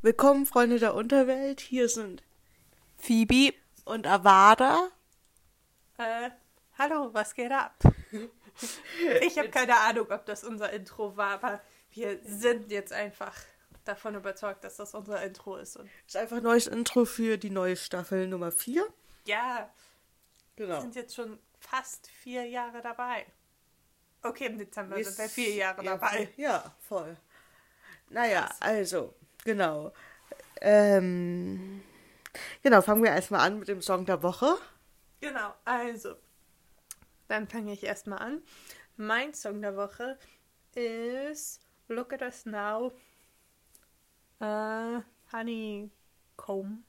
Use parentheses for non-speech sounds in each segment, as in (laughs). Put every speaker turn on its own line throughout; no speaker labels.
Willkommen, Freunde der Unterwelt. Hier sind Phoebe und Avada.
Äh, hallo, was geht ab? (laughs) ich habe keine Ahnung, ob das unser Intro war, aber wir sind jetzt einfach davon überzeugt, dass das unser Intro ist. Und
ist einfach ein neues Intro für die neue Staffel Nummer 4.
Ja, genau. wir sind jetzt schon fast vier Jahre dabei. Okay, im Dezember sind wir vier Jahre
ja,
dabei.
Ja, voll. Naja, also, genau. Ähm, genau, fangen wir erstmal an mit dem Song der Woche.
Genau, also, dann fange ich erstmal an. Mein Song der Woche ist Look at Us Now äh, Honeycomb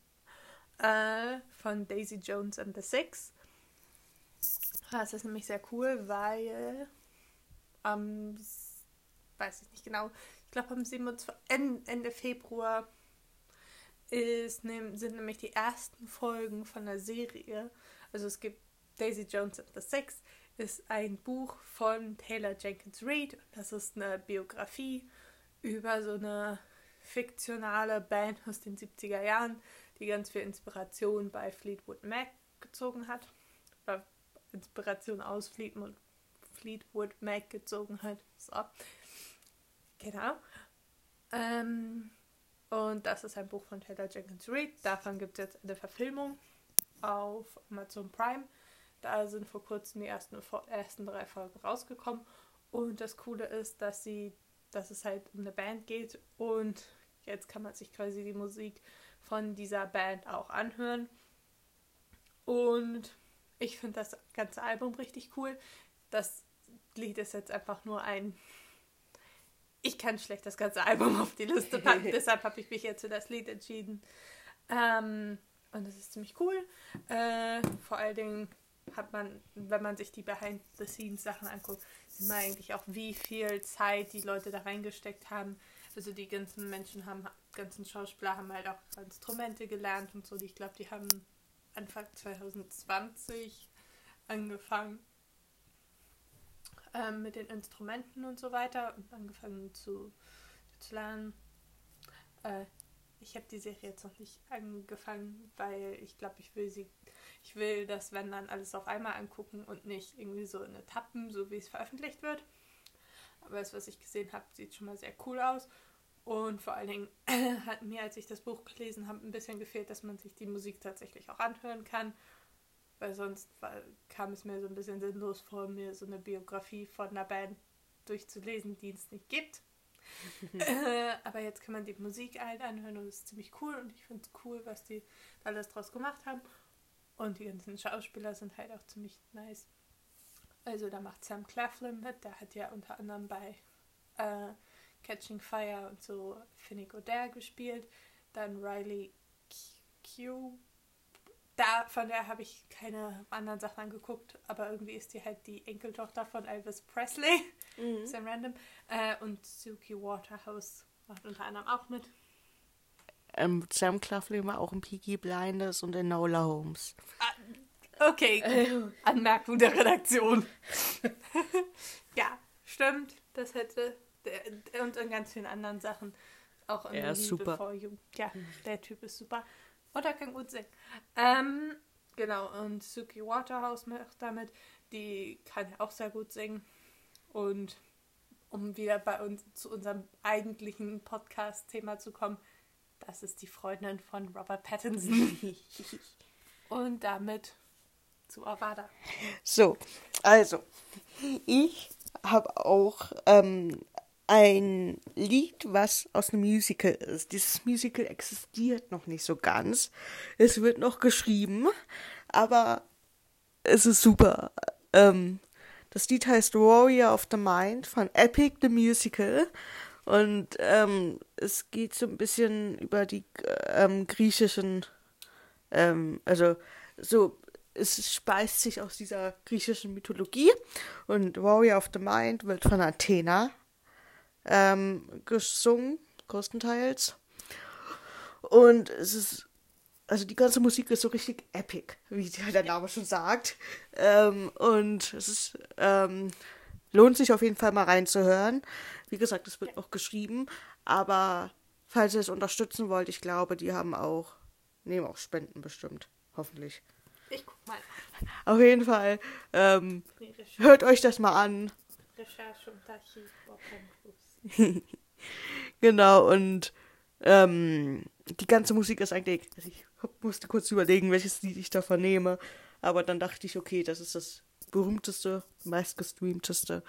äh, von Daisy Jones and the Six. Das ist nämlich sehr cool, weil am, ähm, weiß ich nicht genau, ich glaube am 27, Ende Februar ist, sind nämlich die ersten Folgen von der Serie. Also es gibt Daisy Jones and the Six, ist ein Buch von Taylor Jenkins Reid. Das ist eine Biografie über so eine fiktionale Band aus den 70er Jahren, die ganz viel Inspiration bei Fleetwood Mac gezogen hat. Oder Inspiration aus Fleetwood Mac gezogen hat. So. Genau. Ähm, und das ist ein Buch von Taylor Jenkins Reid. Davon gibt es jetzt eine Verfilmung auf Amazon Prime. Da sind vor kurzem die ersten, ersten drei Folgen rausgekommen. Und das Coole ist, dass sie, dass es halt um eine Band geht und Jetzt kann man sich quasi die Musik von dieser Band auch anhören. Und ich finde das ganze Album richtig cool. Das Lied ist jetzt einfach nur ein. Ich kann schlecht das ganze Album auf die Liste packen, (laughs) deshalb habe ich mich jetzt für das Lied entschieden. Ähm, und das ist ziemlich cool. Äh, vor allen Dingen hat man, wenn man sich die Behind-the-Scenes-Sachen anguckt, sieht man eigentlich auch, wie viel Zeit die Leute da reingesteckt haben, also die ganzen Menschen haben, ganzen Schauspieler haben halt auch Instrumente gelernt und so. Ich glaube, die haben Anfang 2020 angefangen ähm, mit den Instrumenten und so weiter und angefangen zu, zu lernen. Äh, ich habe die Serie jetzt noch nicht angefangen, weil ich glaube, ich will sie, ich will das, wenn dann alles auf einmal angucken und nicht irgendwie so in Etappen, so wie es veröffentlicht wird. Aber das, was ich gesehen habe, sieht schon mal sehr cool aus. Und vor allen Dingen (clears throat) hat mir, als ich das Buch gelesen habe, ein bisschen gefehlt, dass man sich die Musik tatsächlich auch anhören kann. Weil sonst war, kam es mir so ein bisschen sinnlos vor, mir so eine Biografie von einer Band durchzulesen, die es nicht gibt. (laughs) äh, aber jetzt kann man die Musik halt anhören und es ist ziemlich cool und ich finde es cool, was die alles draus gemacht haben. Und die ganzen Schauspieler sind halt auch ziemlich nice. Also da macht Sam Claflin mit, der hat ja unter anderem bei äh, Catching Fire und so Finnick O'Dare gespielt. Dann Riley Q. Da, von der habe ich keine anderen Sachen angeguckt, aber irgendwie ist die halt die Enkeltochter von Elvis Presley. Mhm. Sehr random. Äh, und Suki Waterhouse macht unter anderem auch mit.
Ähm, Sam Claflin war auch in Peaky Blinders und in Nola Holmes.
Ah, okay, Anmerkung der Redaktion. (laughs) ja, stimmt. Das hätte und in ganz vielen anderen Sachen. Auch in
er ist super.
Ja, der Typ ist super. Und er kann gut singen. Ähm, genau, und Suki Waterhouse macht damit. Die kann auch sehr gut singen. Und um wieder bei uns zu unserem eigentlichen Podcast-Thema zu kommen, das ist die Freundin von Robert Pattinson. (laughs) und damit zu Avada.
So, also, ich habe auch ähm, ein Lied, was aus einem Musical ist. Dieses Musical existiert noch nicht so ganz. Es wird noch geschrieben, aber es ist super. Ähm, das Lied heißt Warrior of the Mind von Epic the Musical. Und ähm, es geht so ein bisschen über die ähm, griechischen, ähm, also so, es speist sich aus dieser griechischen Mythologie. Und Warrior of the Mind wird von Athena ähm, gesungen, größtenteils. Und es ist, also die ganze Musik ist so richtig epic, wie der Name schon sagt. Ähm, und es ist, ähm, lohnt sich auf jeden Fall mal reinzuhören. Wie gesagt, es wird noch geschrieben, aber falls ihr es unterstützen wollt, ich glaube, die haben auch, nehmen auch Spenden bestimmt. Hoffentlich.
Ich guck mal.
Auf jeden Fall, ähm, hört euch das mal an.
Recherche und Archiv. (laughs)
Genau, und ähm, die ganze Musik ist eigentlich. Also ich musste kurz überlegen, welches Lied ich davon nehme. Aber dann dachte ich, okay, das ist das berühmteste, meistgestreamteste.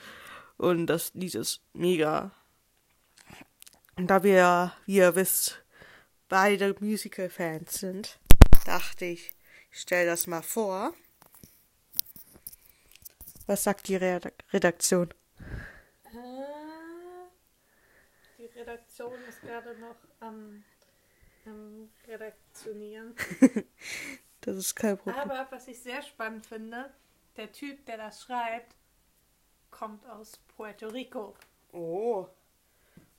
Und das Lied ist mega. Und da wir, wie ihr wisst, beide Musical-Fans sind, dachte ich, ich stelle das mal vor. Was sagt die Redak- Redaktion?
Äh, Die Redaktion ist gerade noch am, am Redaktionieren. (laughs)
Das ist kein Problem.
Aber was ich sehr spannend finde, der Typ, der das schreibt, kommt aus Puerto Rico.
Oh.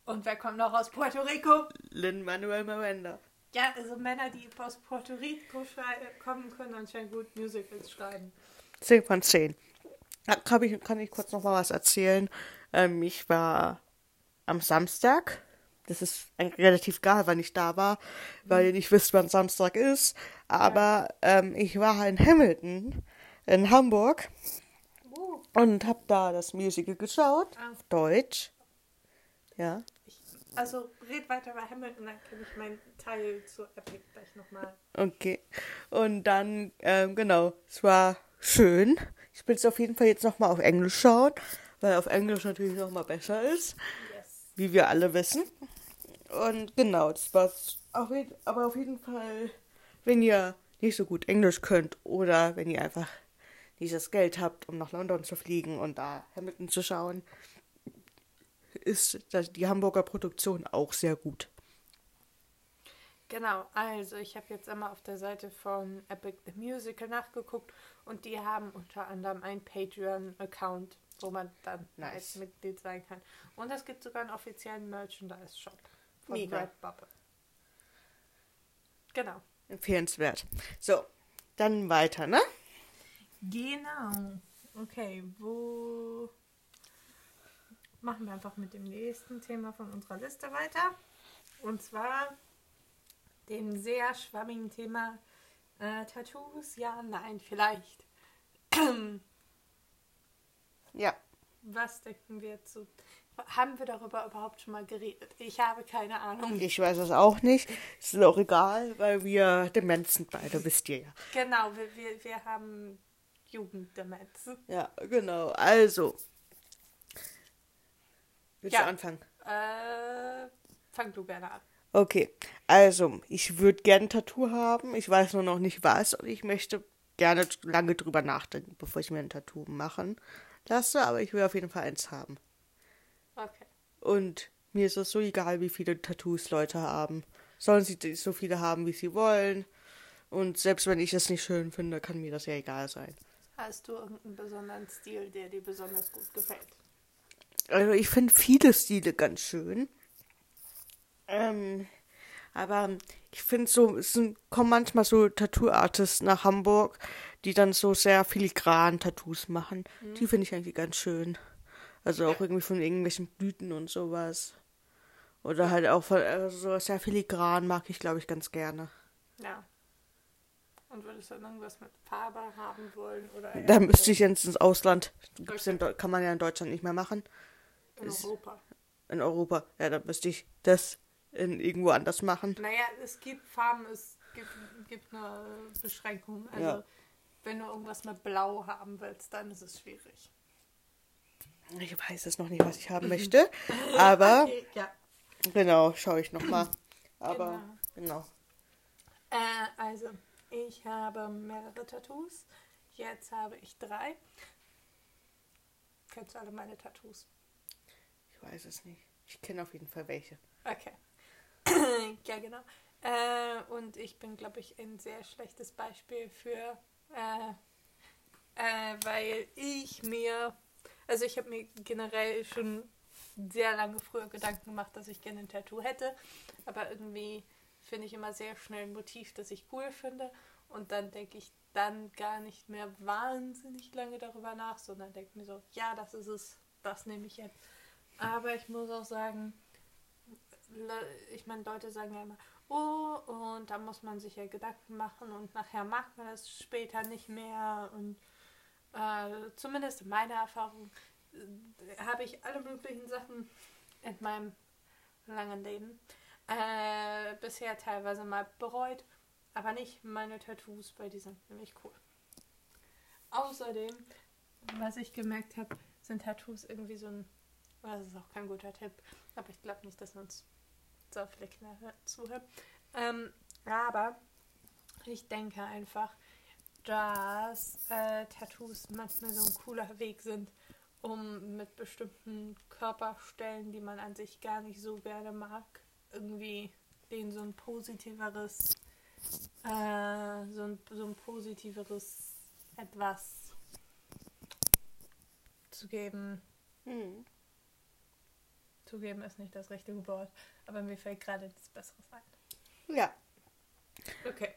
Und wer kommt noch aus Puerto Rico?
Lin Manuel Miranda.
Ja, also Männer, die aus Puerto Rico kommen, können anscheinend gut Musicals schreiben.
10 von 10. Da kann ich, kann ich kurz noch mal was erzählen. Ähm, ich war am Samstag. Das ist relativ egal, wann ich da war, weil ihr nicht wisst, wann Samstag ist. Aber ähm, ich war in Hamilton, in Hamburg, und habe da das Musical geschaut.
Ah.
Auf Deutsch. Ja.
ich, also red weiter bei Hamilton, dann kenne ich meinen Teil zu Epic gleich nochmal.
Okay. Und dann, ähm, genau, es war schön. Ich will es auf jeden Fall jetzt nochmal auf Englisch schauen, weil auf Englisch natürlich nochmal besser ist. Wie wir alle wissen. Und genau, das war's. Auf jeden, aber auf jeden Fall, wenn ihr nicht so gut Englisch könnt oder wenn ihr einfach nicht das Geld habt, um nach London zu fliegen und da Hamilton zu schauen, ist die Hamburger Produktion auch sehr gut.
Genau, also ich habe jetzt einmal auf der Seite von Epic the Musical nachgeguckt und die haben unter anderem einen Patreon-Account, wo man dann
Nice.
als Mitglied sein kann. Und es gibt sogar einen offiziellen Merchandise-Shop von
Mega.
Redbubble. Genau.
Empfehlenswert. So, dann weiter, ne?
Genau. Okay, wo machen wir einfach mit dem nächsten Thema von unserer Liste weiter. Und zwar dem sehr schwammigen Thema äh, Tattoos. Ja, nein, vielleicht. (clears throat)
Ja.
Was denken wir zu? Haben wir darüber überhaupt schon mal geredet? Ich habe keine Ahnung.
Ich weiß es auch nicht. Ist auch egal, weil wir Demenz sind beide, wisst ihr ja.
Genau, wir, wir, wir haben Jugenddemenz.
Ja, genau. Also. Willst
Ja.
du anfangen?
Äh, fang du gerne an.
Okay. Also, ich würde gerne ein Tattoo haben. Ich weiß nur noch nicht was und ich möchte gerne lange drüber nachdenken, bevor ich mir ein Tattoo machen lasse. Aber ich will auf jeden Fall eins haben.
Okay.
Und mir ist es so egal, wie viele Tattoos Leute haben. Sollen sie so viele haben, wie sie wollen. Und selbst wenn ich es nicht schön finde, kann mir das ja egal sein.
Hast du irgendeinen besonderen Stil, der dir besonders gut gefällt?
Also ich finde viele Stile ganz schön. Ähm, aber ich finde so, es sind, kommen manchmal so Tattoo-Artists nach Hamburg, die dann so sehr filigran Tattoos machen. Die finde ich eigentlich ganz schön. Also auch irgendwie von irgendwelchen Blüten und sowas. Oder halt auch von, also so sehr filigran mag ich, glaube ich, ganz gerne.
Ja. Und würdest du dann irgendwas mit Farbe haben wollen? Oder
Da müsste ich jetzt ins Ausland. Gibt's in
Okay.
Deu- kann man ja in Deutschland nicht mehr machen.
in Europa?
In Europa. Ja, da müsste ich das in irgendwo anders machen.
Naja, es gibt Farben, es gibt, gibt eine Beschränkung. Also,
Ja.
Wenn du irgendwas mit Blau haben willst, dann ist es schwierig.
Ich weiß es noch nicht, was ich haben möchte. (laughs) Aber
Okay, ja.
genau, schaue ich noch mal. Aber
Genau.
genau.
Äh, also, ich habe mehrere Tattoos. Jetzt habe ich drei. Kennst du alle meine Tattoos?
Ich weiß es nicht. Ich kenne auf jeden Fall welche.
Okay. (clears throat) ja, genau. Äh, und ich bin, glaube ich, ein sehr schlechtes Beispiel für, äh, äh, weil ich mir, also ich habe mir generell schon sehr lange früher Gedanken gemacht, dass ich gerne ein Tattoo hätte, aber irgendwie finde ich immer sehr schnell ein Motiv, das ich cool finde und dann denke ich dann gar nicht mehr wahnsinnig lange darüber nach, sondern denke mir so, ja, das ist es, das nehme ich jetzt. Aber ich muss auch sagen, ich meine, Leute sagen ja immer, oh, und da muss man sich ja Gedanken machen und nachher mag man das später nicht mehr. Und äh, zumindest in meiner Erfahrung äh, habe ich alle möglichen Sachen in meinem langen Leben äh, bisher teilweise mal bereut, aber nicht meine Tattoos, weil die sind nämlich cool. Außerdem, was ich gemerkt habe, sind Tattoos irgendwie so ein, das ist auch kein guter Tipp, aber ich glaube nicht, dass uns so viele Kinder zuhören. Ähm, aber ich denke einfach, dass äh, Tattoos manchmal so ein cooler Weg sind, um mit bestimmten Körperstellen, die man an sich gar nicht so gerne mag, irgendwie denen so ein positiveres, äh, so, ein, so ein positiveres etwas zu geben. Hm. Zugeben ist nicht das richtige Wort, aber mir fällt gerade nichts Besseres ein.
Ja.
Okay.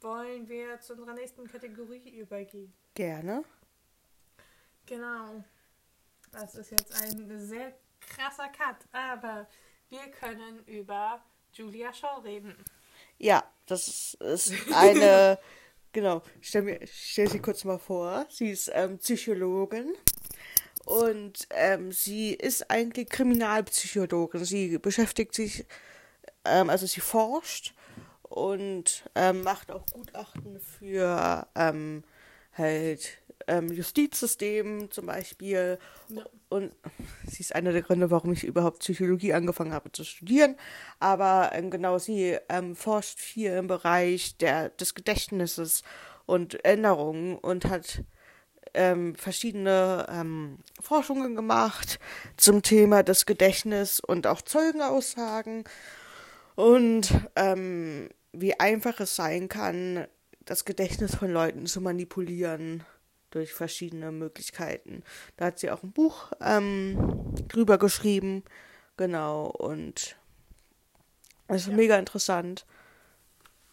Wollen wir zu unserer nächsten Kategorie übergehen?
Gerne.
Genau. Das ist jetzt ein sehr krasser Cut, aber wir können über Julia Shaw reden.
Ja, das ist (laughs) eine, genau, stell, mir, stell sie kurz mal vor. Sie ist ähm, Psychologin und ähm, sie ist eigentlich Kriminalpsychologin. Sie beschäftigt sich, ähm, also sie forscht und ähm, macht auch Gutachten für ähm, halt ähm, Justizsystem zum Beispiel. Ja. Und sie ist einer der Gründe, warum ich überhaupt Psychologie angefangen habe zu studieren. Aber ähm, genau, sie forscht viel im Bereich der, des Gedächtnisses und Erinnerungen und hat ähm, verschiedene ähm, Forschungen gemacht zum Thema des Gedächtnisses und auch Zeugenaussagen und ähm, wie einfach es sein kann, das Gedächtnis von Leuten zu manipulieren durch verschiedene Möglichkeiten. Da hat sie auch ein Buch ähm, drüber geschrieben, genau, und es ist ja. mega interessant.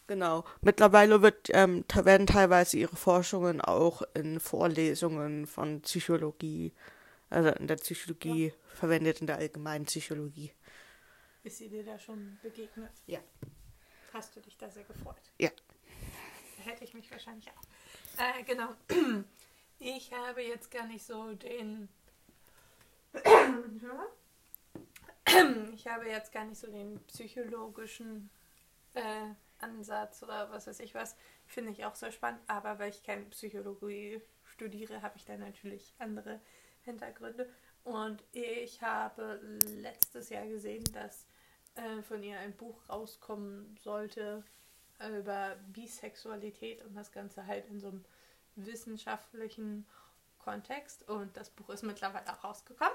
Genau. Mittlerweile wird, ähm, werden teilweise ihre Forschungen auch in Vorlesungen von Psychologie, also in der Psychologie ja. verwendet, in der allgemeinen Psychologie.
Ist sie dir da schon begegnet?
Ja.
Hast du dich da sehr gefreut?
Ja.
Hätte ich mich wahrscheinlich auch. Äh, genau. (clears throat) Ich habe jetzt gar nicht so den. (clears throat) ich habe jetzt gar nicht so den psychologischen äh, Ansatz oder was weiß ich was. Finde ich auch sehr spannend. Aber weil ich keine Psychologie studiere, habe ich da natürlich andere Hintergründe. Und ich habe letztes Jahr gesehen, dass äh, von ihr ein Buch rauskommen sollte über Bisexualität und das Ganze halt in so einem wissenschaftlichen Kontext und das Buch ist mittlerweile auch rausgekommen.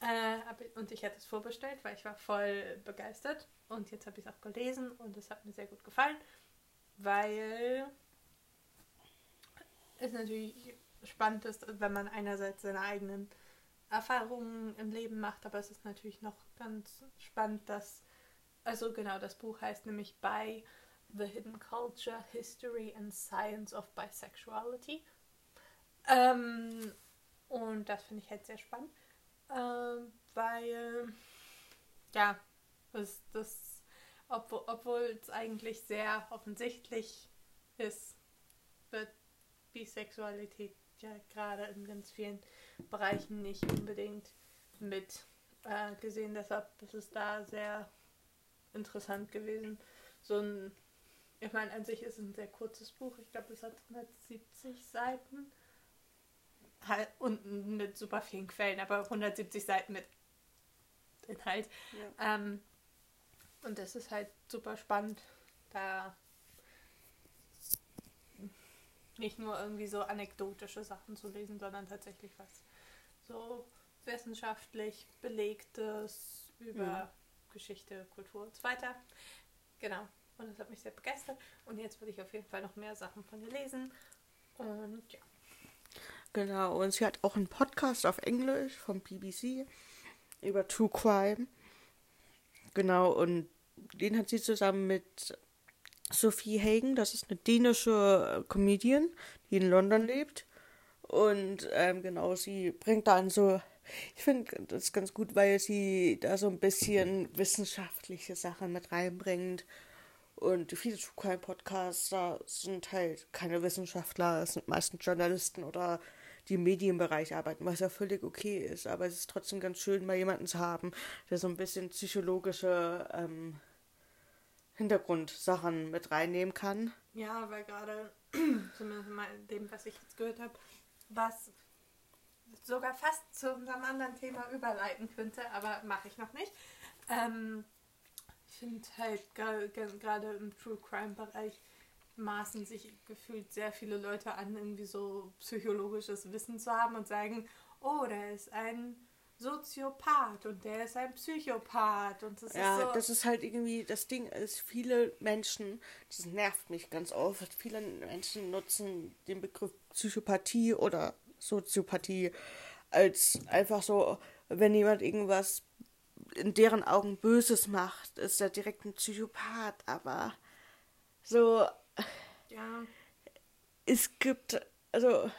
Äh, und ich hätte es vorbestellt, weil ich war voll begeistert und jetzt habe ich es auch gelesen und es hat mir sehr gut gefallen, weil es natürlich spannend ist, wenn man einerseits seine eigenen Erfahrungen im Leben macht, aber es ist natürlich noch ganz spannend, dass, also genau, das Buch heißt nämlich By The Hidden Culture, History and Science of Bisexuality. Ähm, und das finde ich halt sehr spannend, ähm, weil, ja, das, das obwohl es eigentlich sehr offensichtlich ist, wird Bisexualität ja gerade in ganz vielen Bereichen nicht unbedingt mit äh, gesehen. Deshalb ist es da sehr interessant gewesen, so ein ich meine, an sich ist es ein sehr kurzes Buch. Ich glaube, es hat 170 Seiten. Halt, und mit super vielen Quellen, aber 170 Seiten mit Inhalt. Ja. Ähm, und das ist halt super spannend, da nicht nur irgendwie so anekdotische Sachen zu lesen, sondern tatsächlich was so wissenschaftlich belegtes über ja. Geschichte, Kultur und so weiter. Genau. Und das hat mich sehr begeistert. Und jetzt würde ich auf jeden Fall noch mehr Sachen von ihr lesen. Und ja.
Genau, und sie hat auch einen Podcast auf Englisch vom BBC über True Crime. Genau, und den hat sie zusammen mit Sophie Hagen, das ist eine dänische Comedian, die in London lebt. Und ähm, genau, sie bringt dann so Ich finde das ganz gut, weil sie da so ein bisschen wissenschaftliche Sachen mit reinbringt. Und viele True Crime Podcasts, da sind halt keine Wissenschaftler, es sind meistens Journalisten oder die im Medienbereich arbeiten, was ja völlig okay ist. Aber es ist trotzdem ganz schön, mal jemanden zu haben, der so ein bisschen psychologische ähm, Hintergrundsachen mit reinnehmen kann.
Ja, weil gerade, (clears throat) zumindest mal dem, was ich jetzt gehört habe, was sogar fast zu unserem anderen Thema überleiten könnte, aber mache ich noch nicht. Ähm, ich finde halt gerade im True Crime Bereich maßen sich gefühlt sehr viele Leute an, irgendwie so psychologisches Wissen zu haben und sagen, oh, der ist ein Soziopath und der ist ein Psychopath und das
ja,
ist so.
das ist halt irgendwie, das Ding ist, viele Menschen, das nervt mich ganz oft, viele Menschen nutzen den Begriff Psychopathie oder Soziopathie als einfach so, wenn jemand irgendwas in deren Augen Böses macht, ist er direkt ein Psychopath, aber so.
Ja.
Es gibt, also,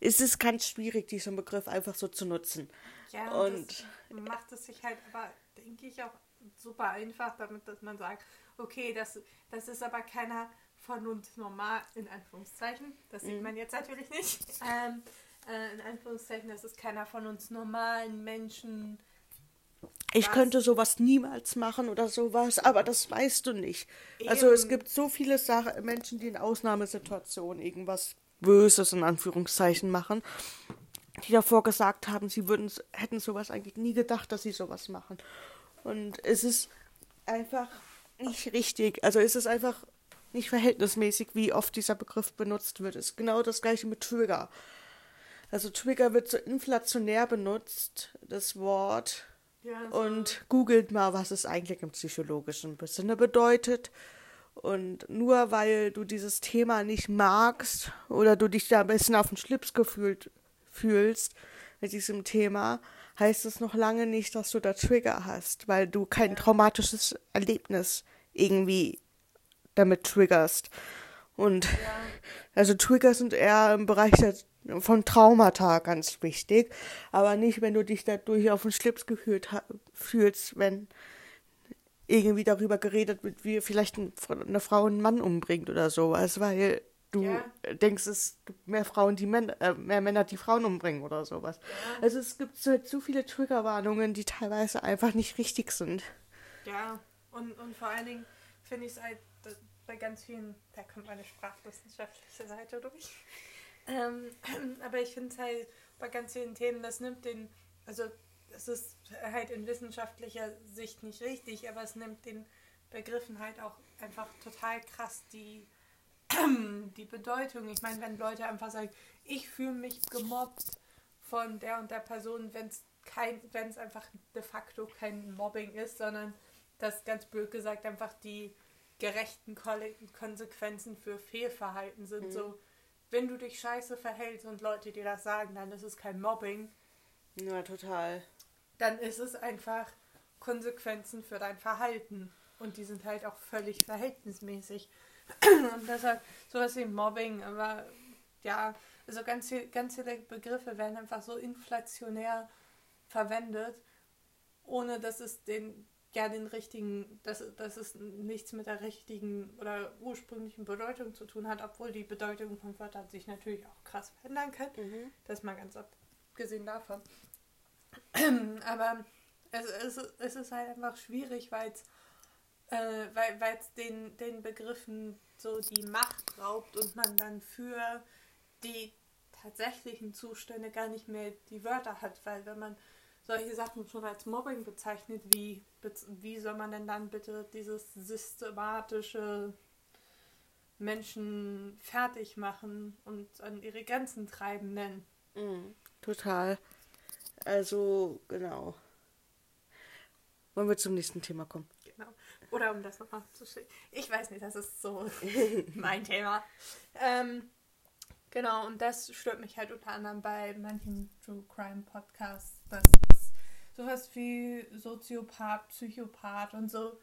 es ist ganz schwierig, diesen Begriff einfach so zu nutzen.
Ja, und macht es sich halt aber, denke ich, auch super einfach, damit dass man sagt, okay, das, das ist aber keiner von uns normal, in Anführungszeichen, das sieht mhm. man jetzt natürlich nicht, (laughs) ähm, äh, in Anführungszeichen, das ist keiner von uns normalen Menschen,
ich könnte sowas niemals machen oder sowas, aber das weißt du nicht. Eben. Also es gibt so viele Sachen, Menschen, die in Ausnahmesituationen irgendwas Böses in Anführungszeichen machen, die davor gesagt haben, sie würden hätten sowas eigentlich nie gedacht, dass sie sowas machen. Und es ist einfach nicht richtig. Also es ist einfach nicht verhältnismäßig, wie oft dieser Begriff benutzt wird. Es ist genau das gleiche mit Trigger. Also Trigger wird so inflationär benutzt, das Wort und googelt mal, was es eigentlich im psychologischen Sinne bedeutet. Und nur weil du dieses Thema nicht magst oder du dich da ein bisschen auf den Schlips gefühlt fühlst mit diesem Thema, heißt es noch lange nicht, dass du da Trigger hast, weil du kein traumatisches Erlebnis irgendwie damit triggerst. Und ja. also Trigger sind eher im Bereich der von Traumata ganz wichtig, aber nicht, wenn du dich dadurch auf den Schlips gefühlt fühlst, wenn irgendwie darüber geredet wird, wie vielleicht eine Frau einen Mann umbringt oder sowas, weil du ja. denkst, es gibt mehr Frauen, die Männer, äh, mehr Männer, die Frauen umbringen oder sowas. Ja. Also es gibt so, zu viele Triggerwarnungen, die teilweise einfach nicht richtig sind.
Ja, und, und vor allen Dingen finde ich es halt bei ganz vielen, da kommt meine sprachwissenschaftliche Seite durch. Ähm, (clears throat) aber ich finde es halt bei ganz vielen Themen, das nimmt den, also es ist halt in wissenschaftlicher Sicht nicht richtig, aber es nimmt den Begriffen halt auch einfach total krass die, (clears throat) die Bedeutung. Ich meine, wenn Leute einfach sagen, ich fühle mich gemobbt von der und der Person, wenn es kein, wenn es einfach de facto kein Mobbing ist, sondern das ganz blöd gesagt einfach die gerechten Konsequenzen für Fehlverhalten sind. Mhm. So, wenn du dich scheiße verhältst und Leute dir das sagen, dann ist es kein Mobbing.
Ja, total.
Dann ist es einfach Konsequenzen für dein Verhalten. Und die sind halt auch völlig verhältnismäßig. (clears throat) Und deshalb sowas wie Mobbing, aber ja, also ganz, viel, ganz viele Begriffe werden einfach so inflationär verwendet, ohne dass es den ja den richtigen, dass, dass es nichts mit der richtigen oder ursprünglichen Bedeutung zu tun hat, obwohl die Bedeutung von Wörtern sich natürlich auch krass verändern kann. Mhm. Das mal ganz abgesehen davon. (clears throat) Aber es, es, es ist halt einfach schwierig, weil's, äh, weil es den, den Begriffen so die Macht raubt und man dann für die tatsächlichen Zustände gar nicht mehr die Wörter hat, weil wenn man solche Sachen schon als Mobbing bezeichnet, wie, wie soll man denn dann bitte dieses systematische Menschen fertig machen und an ihre Grenzen treiben nennen?
Mhm, total. Also, genau. Wollen wir zum nächsten Thema kommen?
Genau. Oder um das nochmal zu stellen. Ich weiß nicht, das ist so (laughs) mein Thema. Ähm, genau, und das stört mich halt unter anderem bei manchen True Crime Podcasts, dass sowas wie Soziopath, Psychopath und so.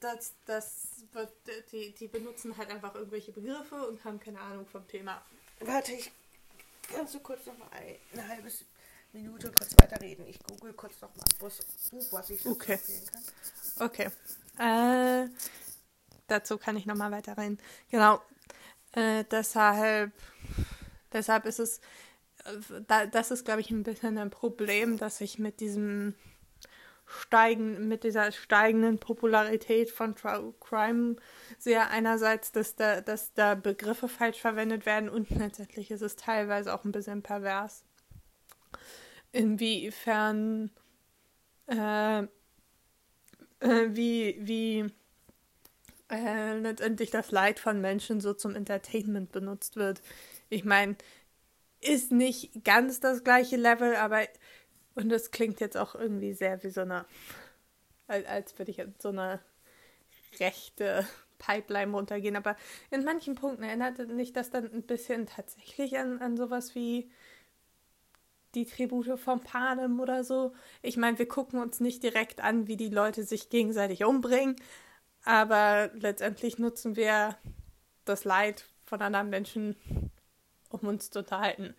Das, das wird, die, die benutzen halt einfach irgendwelche Begriffe und haben keine Ahnung vom Thema.
Warte, ich Kannst du kurz noch mal eine halbe Minute kurz weiterreden? Ich google kurz noch mal Buch, was ich
Okay.
empfehlen kann.
Okay. Äh, dazu kann ich nochmal weiter rein. Genau. Äh, deshalb, deshalb ist es, das ist, glaube ich, ein bisschen ein Problem, dass ich mit diesem steigen, mit dieser steigenden Popularität von True Crime sehe einerseits, dass da, dass da Begriffe falsch verwendet werden und letztendlich ist es teilweise auch ein bisschen pervers. Inwiefern äh, äh, wie, wie äh, letztendlich das Leid von Menschen so zum Entertainment benutzt wird. Ich meine, ist nicht ganz das gleiche Level, aber und das klingt jetzt auch irgendwie sehr wie so eine, als, würde ich so eine rechte Pipeline runtergehen, aber in manchen Punkten erinnert mich das dann ein bisschen tatsächlich an, an sowas wie die Tribute von Panem oder so. Ich meine, wir gucken uns nicht direkt an, wie die Leute sich gegenseitig umbringen, aber letztendlich nutzen wir das Leid von anderen Menschen, um uns zu unterhalten,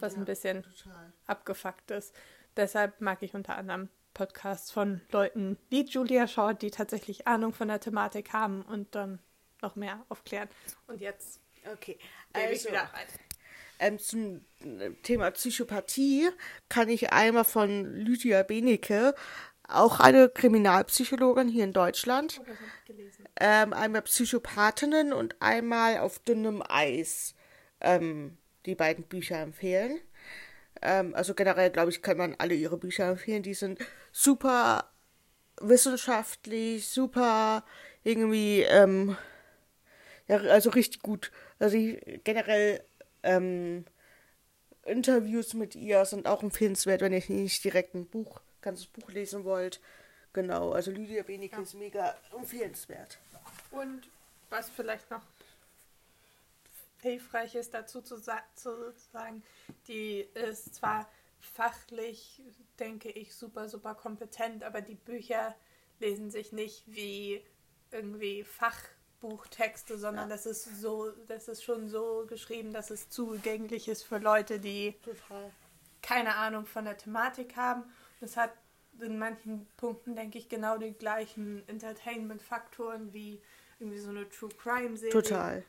was
Ja,
ein bisschen
Total.
abgefuckt ist. Deshalb mag ich unter anderem Podcasts von Leuten wie Julia Short, die tatsächlich Ahnung von der Thematik haben und dann noch mehr aufklären. Und jetzt
Okay.
gebe ich
Also, ähm, zum äh, Thema Psychopathie kann ich einmal von Lydia Benecke, auch eine Kriminalpsychologin hier in Deutschland,
Oh,
ähm, einmal Psychopathinnen und einmal auf dünnem Eis ähm, die beiden Bücher empfehlen. Ähm, also generell, glaube ich, kann man alle ihre Bücher empfehlen. Die sind super wissenschaftlich, super irgendwie, ähm, ja, also richtig gut. Also ich, generell ähm, Interviews mit ihr sind auch empfehlenswert, wenn ihr nicht direkt ein Buch, ganzes Buch lesen wollt. Genau, also Lydia Benecke ist mega empfehlenswert.
Und was vielleicht noch hilfreich ist dazu zu, sa zu sagen, die ist zwar fachlich, denke ich, super, super kompetent, aber die Bücher lesen sich nicht wie irgendwie Fachbuchtexte, sondern das ist so, das ist schon so geschrieben, dass es zugänglich ist für Leute, die
Total.
keine Ahnung von der Thematik haben. Das hat in manchen Punkten, denke ich, genau die gleichen Entertainment-Faktoren wie irgendwie so eine True Crime-Serie.
Total.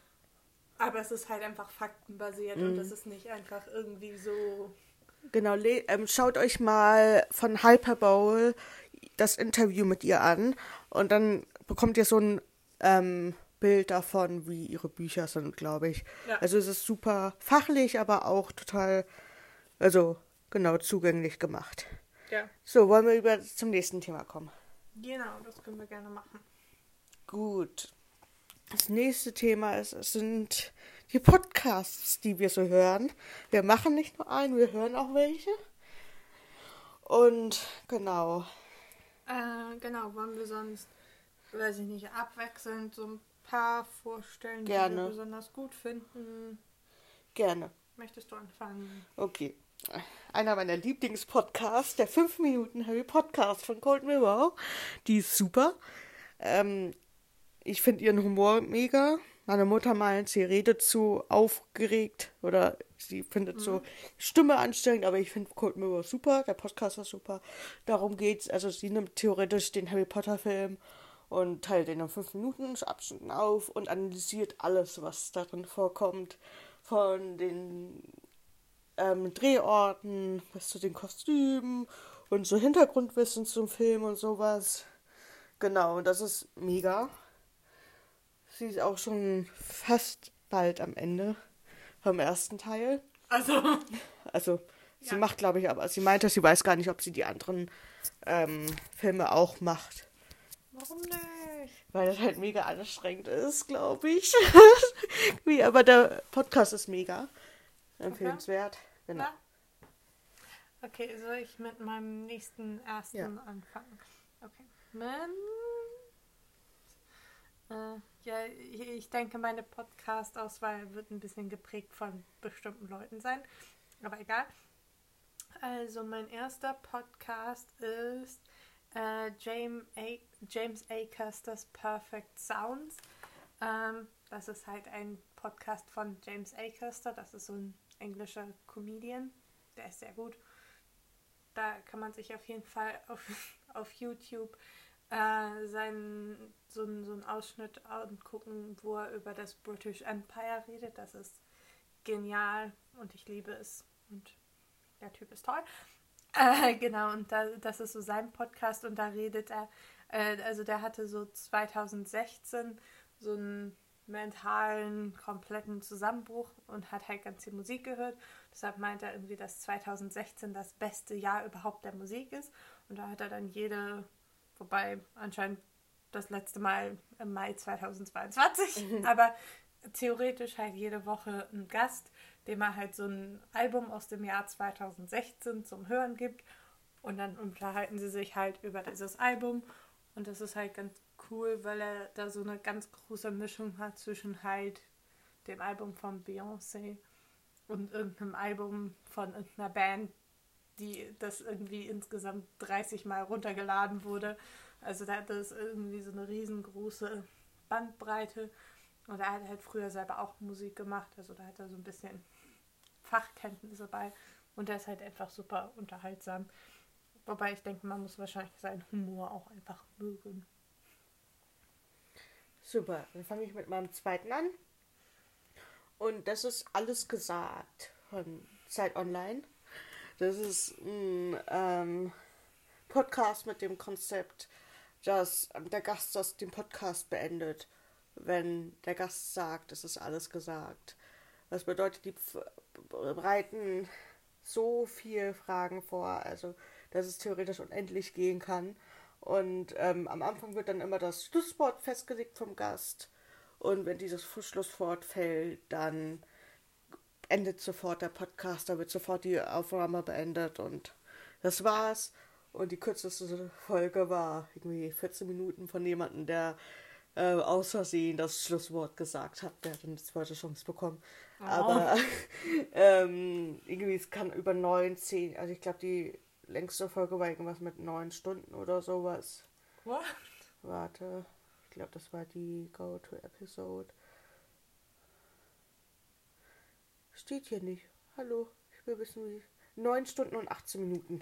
Aber es ist halt einfach faktenbasiert und es ist nicht einfach irgendwie so.
Genau, ähm, schaut euch mal von Hyperbowl das Interview mit ihr an und dann bekommt ihr so ein ähm, Bild davon, wie ihre Bücher sind, glaube ich.
Ja.
Also es ist super fachlich, aber auch total, also genau zugänglich gemacht.
Ja.
So, wollen wir über zum nächsten Thema kommen.
Genau, das können wir gerne machen.
Gut. Das nächste Thema ist, sind die Podcasts, die wir so hören. Wir machen nicht nur einen, wir hören auch welche. Und genau.
Äh, genau, wollen wir sonst, weiß ich nicht, abwechselnd so ein paar vorstellen, die
Gerne.
wir besonders gut finden.
Gerne.
Möchtest du anfangen?
Okay. Einer meiner Lieblingspodcasts, der 5 Minuten Harry Podcast von Cold Mirror. Die ist super. Ähm, ich finde ihren Humor mega. Meine Mutter meint, sie redet zu aufgeregt oder sie findet so Stimme anstrengend, aber ich finde Cold Mirror super, der Podcast ist super. Darum geht's. Also sie nimmt theoretisch den Harry Potter Film und teilt den in 5 Minuten Abschnitten auf und analysiert alles, was darin vorkommt. Von den ähm, Drehorten bis zu den Kostümen und so Hintergrundwissen zum Film und sowas. Genau, und das ist mega. Sie ist auch schon fast bald am Ende vom ersten Teil.
Also,
Also, sie
Ja.
macht, glaube ich, aber sie meinte, sie weiß gar nicht, ob sie die anderen ähm, Filme auch macht.
warum nicht?
Weil das halt mega anstrengend ist, glaube ich. (laughs) Wie, aber der Podcast ist mega empfehlenswert. Genau.
Ja. Okay, soll ich mit meinem nächsten ersten
Ja.
anfangen? Okay. Mein, äh, ja, ich denke, meine Podcast-Auswahl wird ein bisschen geprägt von bestimmten Leuten sein. Aber egal. Also, mein erster Podcast ist äh, James, A. James A. Custer's Perfect Sounds. Ähm, das ist halt ein Podcast von James A. Custer. Das ist so ein englischer Comedian. Der ist sehr gut. Da kann man sich auf jeden Fall auf, (laughs) auf YouTube äh, seinen, so, so einen Ausschnitt angucken, wo er über das British Empire redet. Das ist genial und ich liebe es. Und der Typ ist toll. Äh, (laughs) genau, und da, das ist so sein Podcast und da redet er, äh, also der hatte so 2016 so einen mentalen, kompletten Zusammenbruch und hat halt ganz viel Musik gehört. Deshalb meint er irgendwie, dass 2016 das beste Jahr überhaupt der Musik ist. Und da hat er dann jede, wobei anscheinend das letzte Mal im Mai 2022, aber theoretisch halt jede Woche einen Gast, dem er halt so ein Album aus dem Jahr 2016 zum Hören gibt. Und dann unterhalten sie sich halt über dieses Album. Und das ist halt ganz cool, weil er da so eine ganz große Mischung hat zwischen halt dem Album von Beyoncé und irgendeinem Album von irgendeiner Band, die das irgendwie insgesamt 30 Mal runtergeladen wurde. Also da hat das irgendwie so eine riesengroße Bandbreite. Und er hat halt früher selber auch Musik gemacht, also da hat er so ein bisschen Fachkenntnisse bei. Und er ist halt einfach super unterhaltsam. Wobei ich denke, man muss wahrscheinlich seinen Humor auch einfach mögen.
Super, dann fange ich mit meinem zweiten an. Und das ist alles gesagt von Zeit Online. Das ist ein ähm, Podcast mit dem Konzept, dass der Gast das den Podcast beendet, wenn der Gast sagt, es ist alles gesagt. Das bedeutet, die bereiten so viel Fragen vor, also dass es theoretisch unendlich gehen kann. Und ähm, am Anfang wird dann immer das Schlusswort festgelegt vom Gast. Und wenn dieses Schlusswort fällt, dann endet sofort der Podcast, da wird sofort die Aufnahme beendet und das war's. Und die kürzeste Folge war irgendwie 14 Minuten von jemandem, der äh, aus Versehen das Schlusswort gesagt hat. Der hat dann die zweite Chance bekommen. Oh. Aber (laughs) ähm, irgendwie, es kann über neun, zehn, also ich glaube, die längste Folge war irgendwas mit neun Stunden oder sowas.
What?
Warte, ich glaube, das war die Go-To-Episode. Steht hier nicht. Hallo, ich will wissen, wie. 9 Stunden und 18 Minuten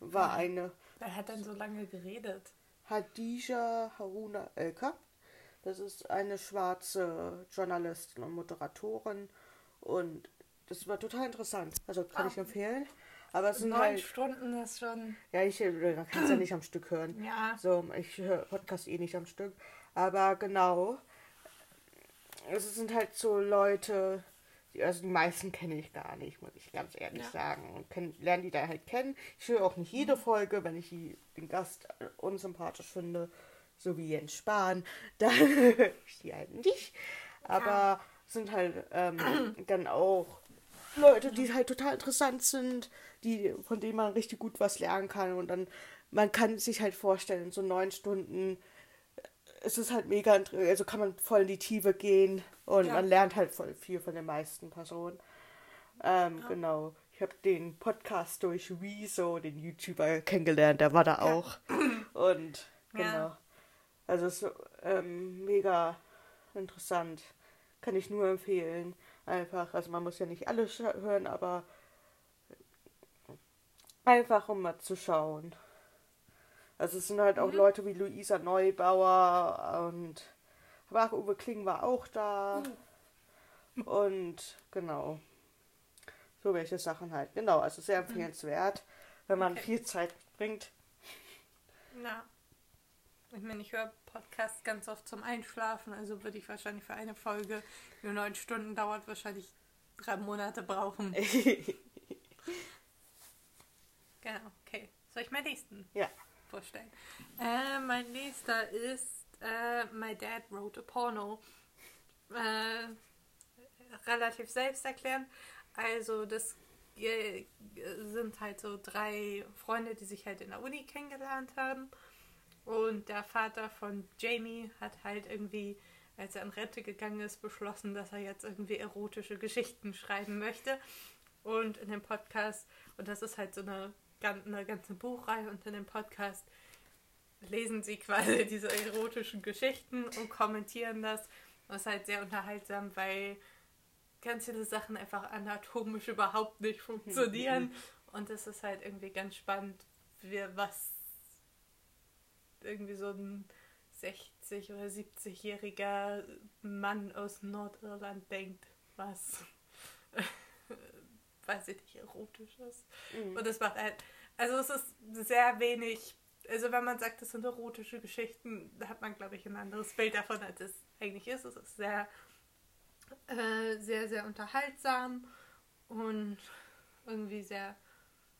war eine.
Wer hat denn so lange geredet?
Hadija Haruna Elka. Das ist eine schwarze Journalistin und Moderatorin. Und das war total interessant. Also kann oh. ich empfehlen. Aber es sind
Neun
halt.
Stunden ist schon.
Ja, ich äh, kann es ja nicht am Stück hören.
Ja.
So, ich höre Podcast eh nicht am Stück. Aber genau. Es sind halt so Leute, also die meisten kenne ich gar nicht, muss ich ganz ehrlich ja. sagen. Und kenn, lerne die da halt kennen. Ich höre auch nicht jede mhm. Folge, wenn ich die, den Gast unsympathisch finde, so wie Jens Spahn, (laughs) dann höre ich die halt nicht. Aber ja. sind halt ähm, (clears throat) dann auch Leute, die halt total interessant sind, die, von denen man richtig gut was lernen kann. Und dann, man kann sich halt vorstellen, so neun Stunden, äh, es ist halt mega, also kann man voll in die Tiefe gehen und ja. man lernt halt voll viel von den meisten Personen. Ähm, ja. Genau. Ich habe den Podcast durch Rezo, den YouTuber, kennengelernt, der war da auch. Und genau. Also es ist ähm, mega interessant. Kann ich nur empfehlen. Einfach, also man muss ja nicht alles hören, aber einfach um mal zu schauen. Also es sind halt auch mhm. Leute wie Luisa Neubauer und aber Uwe Kling war auch da. Mhm. Und genau. So welche Sachen halt. Genau, also sehr empfehlenswert, wenn man okay. viel Zeit bringt.
Na. Ich meine, ich höre Podcasts ganz oft zum Einschlafen, also würde ich wahrscheinlich für eine Folge, die neun Stunden dauert, wahrscheinlich drei Monate brauchen. (laughs) genau, okay. Soll ich meinen nächsten
ja.
vorstellen? Äh, mein nächster ist äh, My Dad Wrote a Porno. Äh, relativ selbsterklärend. Also das äh, sind halt so drei Freunde, die sich halt in der Uni kennengelernt haben. Und der Vater von Jamie hat halt irgendwie, als er in Rente gegangen ist, beschlossen, dass er jetzt irgendwie erotische Geschichten schreiben möchte. Und in dem Podcast, und das ist halt so eine, eine ganze Buchreihe, und in dem Podcast lesen sie quasi (laughs) diese erotischen Geschichten und kommentieren das. Das ist halt sehr unterhaltsam, weil ganz viele Sachen einfach anatomisch überhaupt nicht funktionieren. Und es ist halt irgendwie ganz spannend, wie, was irgendwie so ein 60- oder 70-jähriger Mann aus Nordirland denkt, was (laughs) weiß ich nicht, erotisch ist. Mhm. Und es macht halt, also es ist sehr wenig, also wenn man sagt, das sind erotische Geschichten, da hat man, glaube ich, ein anderes Bild davon, als es eigentlich ist. Es ist sehr, äh, sehr, sehr unterhaltsam und irgendwie sehr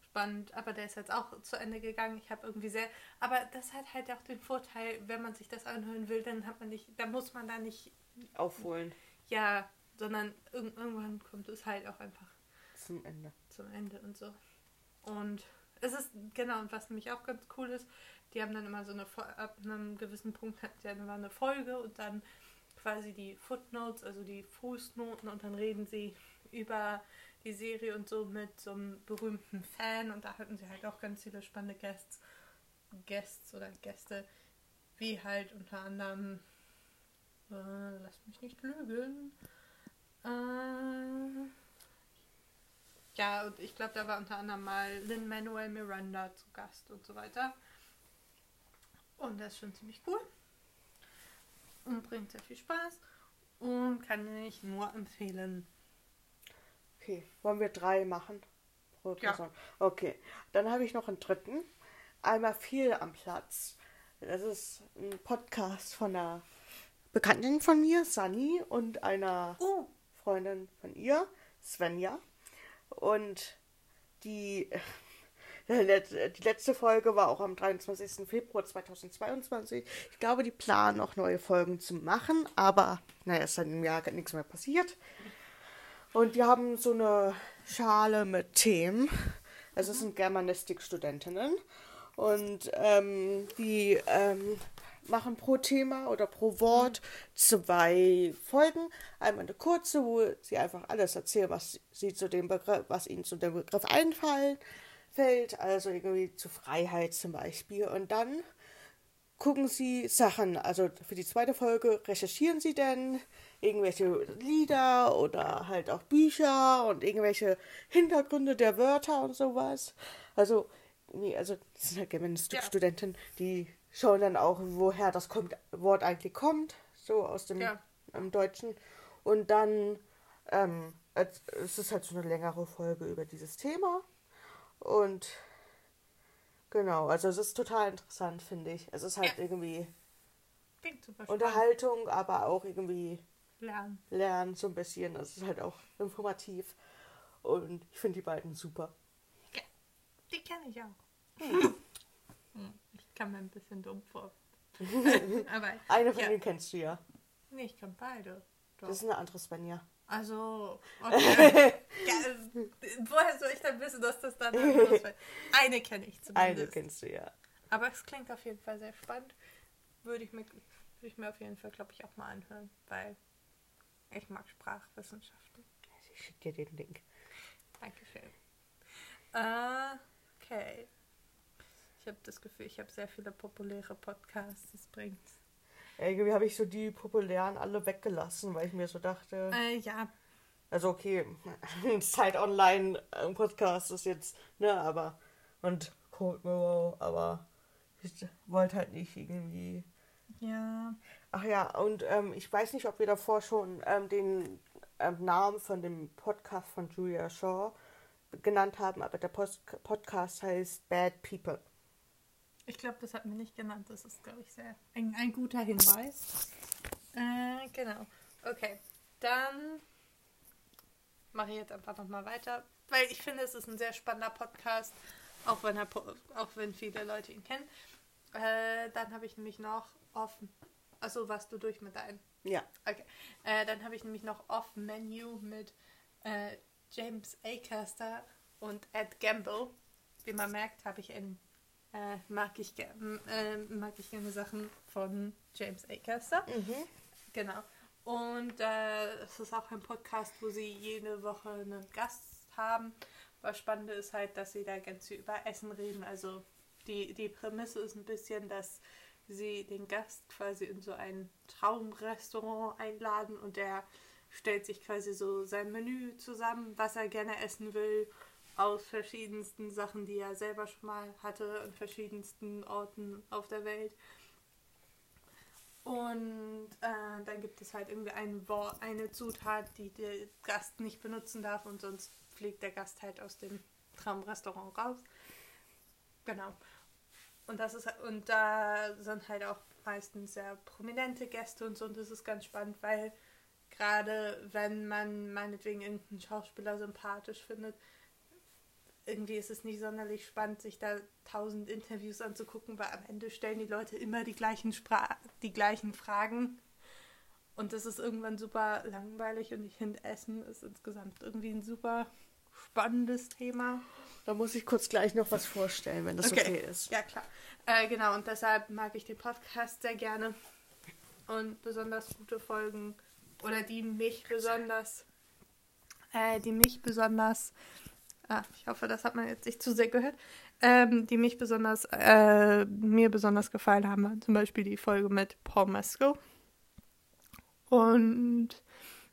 spannend, aber der ist jetzt auch zu Ende gegangen. Ich habe irgendwie sehr, aber das hat halt auch den Vorteil, wenn man sich das anhören will, dann hat man nicht, da muss man da nicht
aufholen.
Ja, sondern irgendwann kommt es halt auch einfach
zum Ende.
Zum Ende und so. Und es ist, genau, und was nämlich auch ganz cool ist, die haben dann immer so eine, ab einem gewissen Punkt sie dann immer eine Folge und dann quasi die Footnotes, also die Fußnoten und dann reden sie über die Serie und so mit so einem berühmten Fan und da hatten sie halt auch ganz viele spannende Guests, Guests oder Gäste, wie halt unter anderem, äh, lass mich nicht lügen, äh, ja, und ich glaube, da war unter anderem mal Lin Manuel Miranda zu Gast und so weiter. Und das ist schon ziemlich cool. Und bringt sehr viel Spaß. Und kann ich nur empfehlen.
Okay, wollen wir drei machen? Pro Person. Ja. Okay, dann habe ich noch einen dritten. Einmal viel am Platz. Das ist ein Podcast von einer Bekanntin von mir, Sunny, und einer oh. Freundin von ihr, Svenja. Und die, (laughs) die letzte Folge war auch am 23. Februar 2022. Ich glaube, die planen auch neue Folgen zu machen, aber naja, ist seit einem Jahr nichts mehr passiert. Und die haben so eine Schale mit Themen. Also es sind Germanistik-Studentinnen. Und ähm, die ähm, machen pro Thema oder pro Wort zwei Folgen. Einmal eine kurze, wo sie einfach alles erzählen, was sie zu dem Begriff, was ihnen zu dem Begriff einfallen fällt, also irgendwie zu Freiheit zum Beispiel. Und dann gucken sie Sachen, also für die zweite Folge recherchieren sie denn irgendwelche Lieder oder halt auch Bücher und irgendwelche Hintergründe der Wörter und sowas. Also, nee, also das sind halt Germanistik-Studenten, ja. die schauen dann auch, woher das kommt, Wort eigentlich kommt, so aus dem ja. Deutschen. Und dann ähm, es ist halt so eine längere Folge über dieses Thema. Und genau, also es ist total interessant, finde ich. Es ist halt ja. irgendwie Unterhaltung, aber auch irgendwie
Lernen.
Lernen so ein bisschen. Es ist halt auch informativ. Und ich finde die beiden super.
Ja, die kenne ich auch. Hm. (laughs) hm kam mir ein bisschen dumm vor. (laughs)
Aber, eine von ja. denen kennst du ja.
Nee, ich kann beide.
Doch. Das ist eine andere Svenja.
Also, okay. (laughs) ja, woher soll ich dann wissen, dass das dann Eine kenne ich zumindest.
Eine kennst du ja.
Aber es klingt auf jeden Fall sehr spannend. Würde ich mir, würde ich mir auf jeden Fall, glaube ich, auch mal anhören, weil ich mag Sprachwissenschaften.
Ich schicke dir den Link.
Dankeschön. Uh, okay habe das Gefühl, ich habe sehr viele populäre Podcasts. Das bringt.
Irgendwie habe ich so die populären alle weggelassen, weil ich mir so dachte.
Äh, ja.
Also okay, (laughs) Zeit Online äh, Podcast ist jetzt, ne, aber und Cold Mirror, aber ich wollte halt nicht irgendwie.
Ja.
Ach ja, und ähm, ich weiß nicht, ob wir davor schon ähm, den ähm, Namen von dem Podcast von Julia Shaw genannt haben, aber der Post Podcast heißt Bad People.
Ich glaube, das hat mir nicht genannt. Das ist, glaube ich, sehr ein, ein guter Hinweis. Äh, genau. Okay, dann mache ich jetzt einfach nochmal weiter, weil ich finde, es ist ein sehr spannender Podcast, auch wenn, er, auch wenn viele Leute ihn kennen. Äh, dann habe ich nämlich noch offen. Achso, warst du durch mit deinen?
Ja.
Okay. Äh, dann habe ich nämlich noch Off-Menu mit äh, James Acaster und Ed Gamble. Wie man merkt, habe ich in äh, mag, ich äh, mag ich gerne Sachen von James Acaster. Mhm. Genau. Und äh, es ist auch ein Podcast, wo sie jede Woche einen Gast haben. Was spannend ist halt, dass sie da ganz viel über Essen reden. Also die, die Prämisse ist ein bisschen, dass sie den Gast quasi in so ein Traumrestaurant einladen und der stellt sich quasi so sein Menü zusammen, was er gerne essen will, aus verschiedensten Sachen, die er selber schon mal hatte, an verschiedensten Orten auf der Welt. Und äh, dann gibt es halt irgendwie ein eine Zutat, die der Gast nicht benutzen darf und sonst fliegt der Gast halt aus dem Traumrestaurant raus. Genau. Und das ist und da sind halt auch meistens sehr prominente Gäste und so und das ist ganz spannend, weil gerade wenn man meinetwegen irgendeinen Schauspieler sympathisch findet, irgendwie ist es nicht sonderlich spannend, sich da tausend Interviews anzugucken, weil am Ende stellen die Leute immer die gleichen, Spra die gleichen Fragen. Und das ist irgendwann super langweilig und ich finde, Essen ist insgesamt irgendwie ein super spannendes Thema.
Da muss ich kurz gleich noch was vorstellen, wenn das okay, okay ist.
Ja, klar. Äh, genau, und deshalb mag ich den Podcast sehr gerne. Und besonders gute Folgen oder die mich besonders, äh, die mich besonders ah, ich hoffe, das hat man jetzt nicht zu sehr gehört, ähm, die mich besonders, äh, mir besonders gefallen haben. Zum Beispiel die Folge mit Paul Mescal und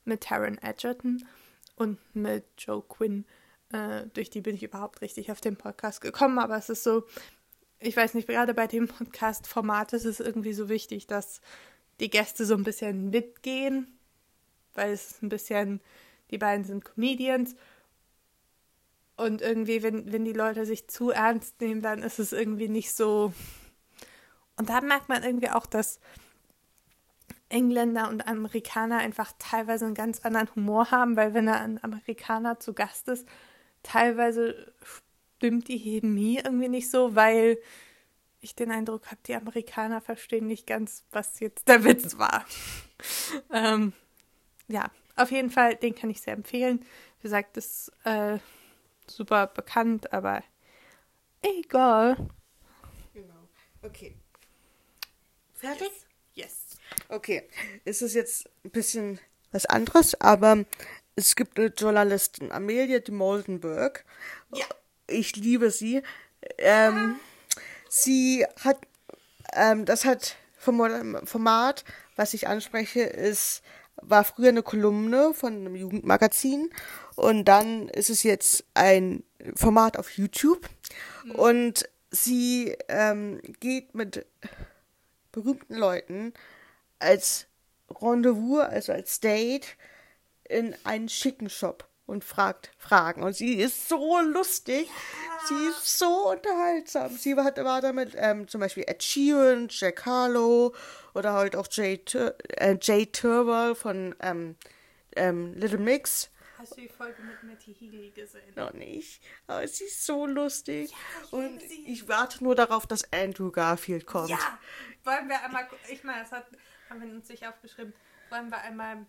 mit Taron Edgerton und mit Joe Quinn. Äh, durch die bin ich überhaupt richtig auf den Podcast gekommen, aber es ist so, ich weiß nicht, gerade bei dem Podcast-Format ist es irgendwie so wichtig, dass die Gäste so ein bisschen mitgehen, weil es ein bisschen, die beiden sind Comedians und irgendwie, wenn, wenn die Leute sich zu ernst nehmen, dann ist es irgendwie nicht so. Und da merkt man irgendwie auch, dass Engländer und Amerikaner einfach teilweise einen ganz anderen Humor haben, weil wenn ein Amerikaner zu Gast ist, teilweise stimmt die Chemie irgendwie nicht so, weil ich den Eindruck habe, die Amerikaner verstehen nicht ganz, was jetzt der Witz war. (laughs) ähm, ja, auf jeden Fall, den kann ich sehr empfehlen. Wie gesagt, das äh, super bekannt, aber egal.
Genau. Okay. Fertig?
Yes. yes.
Okay. Es ist jetzt ein bisschen was anderes, aber es gibt eine Journalistin, Amelia de Moldenberg. Ja. Ich liebe sie. Ähm, sie hat, ähm, das hat vom Format, was ich anspreche, ist, war früher eine Kolumne von einem Jugendmagazin und dann ist es jetzt ein Format auf YouTube. Mhm. Und sie ähm, geht mit berühmten Leuten als Rendezvous, also als Date, in einen schicken Shop und fragt Fragen. Und sie ist so lustig. Sie ist so unterhaltsam. Sie war, war damit ähm, zum Beispiel Ed Sheeran, Jack Harlow oder halt auch Jay, Tur äh, Jay Turwell von ähm, ähm, Little Mix.
Hast du die Folge mit Matty Healy gesehen?
Noch nicht. Aber sie ist so lustig. Ja, ich und ich warte nur darauf, dass Andrew Garfield kommt. Ja,
wollen wir einmal, ich meine, das hat, haben wir uns nicht aufgeschrieben, wollen wir einmal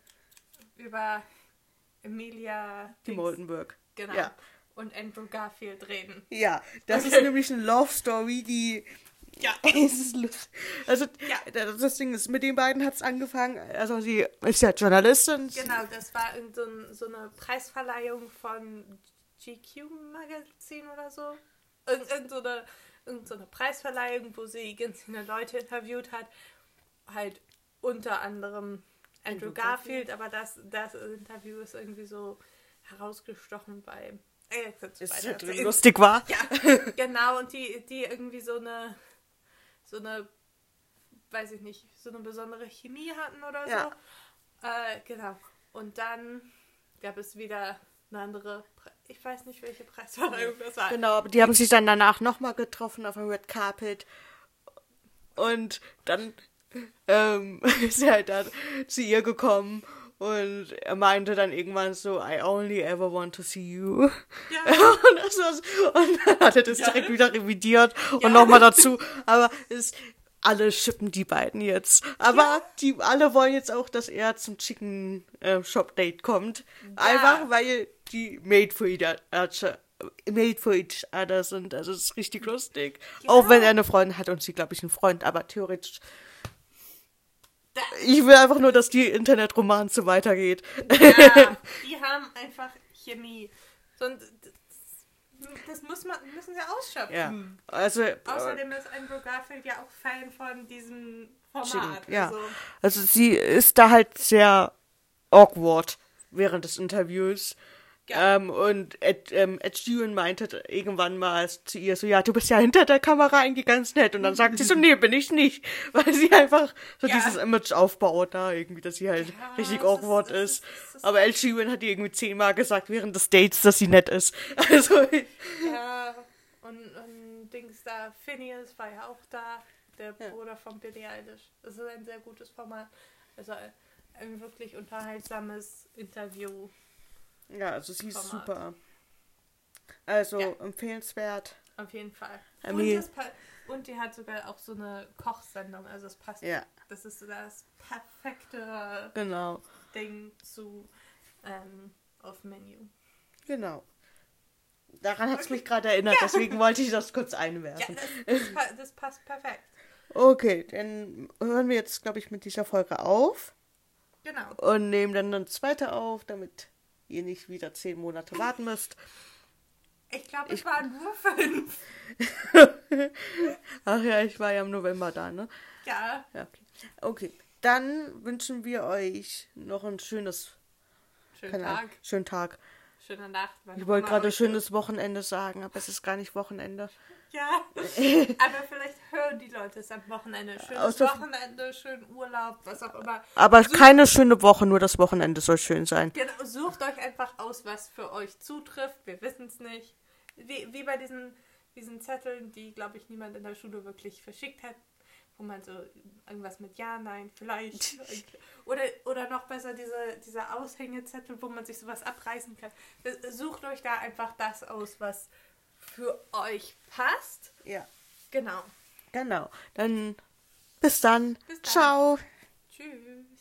über Emilia
die Moldenburg.
Genau. Ja. Und Andrew Garfield reden.
Ja, das ist nämlich eine Love Story, die ja. (laughs) also ja. das Ding ist, mit den beiden hat es angefangen. Also sie ist ja Journalistin.
Genau, das war in so, so eine Preisverleihung von GQ Magazin oder so. Irgend, so eine, irgend so eine Preisverleihung, wo sie ganz viele Leute interviewt hat. Halt unter anderem Andrew, Andrew Garfield, Garfield, aber das, das Interview ist irgendwie so herausgestochen bei
äh, es halt lustig war.
Ja, (laughs) genau, und die, die irgendwie so eine so eine, weiß ich nicht, so eine besondere Chemie hatten oder ja. so. Äh, genau. Und dann gab es wieder eine andere, Pre ich weiß nicht, welche Preisverleihung das war.
Genau, aber die haben sich dann danach nochmal getroffen auf dem Red Carpet. Und dann ähm, (laughs) ist er halt dann zu ihr gekommen und er meinte dann irgendwann so, I only ever want to see you. Ja. (laughs) und, das und dann hat er das ja. direkt wieder revidiert ja. und nochmal dazu. Aber es, alle schippen die beiden jetzt. Aber ja. die alle wollen jetzt auch, dass er zum Chicken äh, Shop Date kommt. Einfach weil die made for each other, made for each other sind. Also es ist richtig lustig. Auch wenn er eine Freundin hat und sie, glaube ich, einen Freund, aber theoretisch ich will einfach nur, dass die Internetromanze weitergeht.
Ja, (laughs) die haben einfach Chemie. Und das muss man, müssen sie ausschöpfen. Ja, also, Außerdem ist Andrew Garfield ja auch Fan von diesem Format.
Ja. Also. also sie ist da halt sehr awkward während des Interviews. Ähm, und Ed, ähm, Ed Sheeran meinte irgendwann mal zu ihr so, ja, du bist ja hinter der Kamera eigentlich ganz nett. Und dann sagt sie so, (laughs) nee, bin ich nicht. (laughs) Weil sie einfach so
Ja.
dieses Image aufbaut da irgendwie, dass sie halt
Ja,
richtig
das ist-
awkward
das
ist.
ist- das ist-
Aber Ed Sheeran hat ihr irgendwie zehnmal gesagt während des Dates, dass sie nett ist. (laughs) Also,
Ja, und, und Dings da, Phineas war ja auch da, der
Ja.
Bruder von Billie Eilish. Das ist ein sehr gutes Format. Also ein wirklich unterhaltsames Interview.
Ja, also sie ist
Format.
super. Also,
Ja.
empfehlenswert.
Auf jeden Fall.
I
Und, das und die hat sogar auch so eine Kochsendung, also es passt.
Ja,
Das ist so das perfekte
genau.
Ding zu ähm, auf Menü.
Genau. Daran hat es mich gerade erinnert, deswegen wollte ich das kurz
Ja,
einwerfen.
das, das, pa- das passt perfekt.
Okay, dann hören wir jetzt, glaube ich, mit dieser Folge auf
Genau.
und nehmen dann eine zweite auf, damit ihr nicht wieder zehn Monate warten müsst.
Ich glaube, es waren nur fünf. (laughs)
Ach ja, ich war ja im November da, ne?
Ja.
Ja, okay. Okay, dann wünschen wir euch noch ein schönes
Schönen Tag,
Ahnung, schönen Tag.
schöne Nacht.
Ich wollte gerade schönes Wochenende sagen, aber es ist gar nicht Wochenende.
Ja, (laughs) aber vielleicht hören die Leute es am Wochenende. Schönes Wochenende, schönen Urlaub, was auch immer.
Aber
Sucht-
keine schöne Woche, nur das Wochenende soll schön sein.
Genau, sucht euch einfach aus, was für euch zutrifft. Wir wissen es nicht. Wie, wie bei diesen, diesen Zetteln, die, glaube ich, niemand in der Schule wirklich verschickt hat. Wo man so irgendwas mit Ja, Nein, vielleicht. (laughs) oder, oder noch besser diese, diese Aushängezettel, wo man sich sowas abreißen kann. Sucht euch da einfach das aus, was für euch passt.
Ja.
Genau.
Genau. Dann bis dann.
Bis dann.
Ciao.
Tschüss.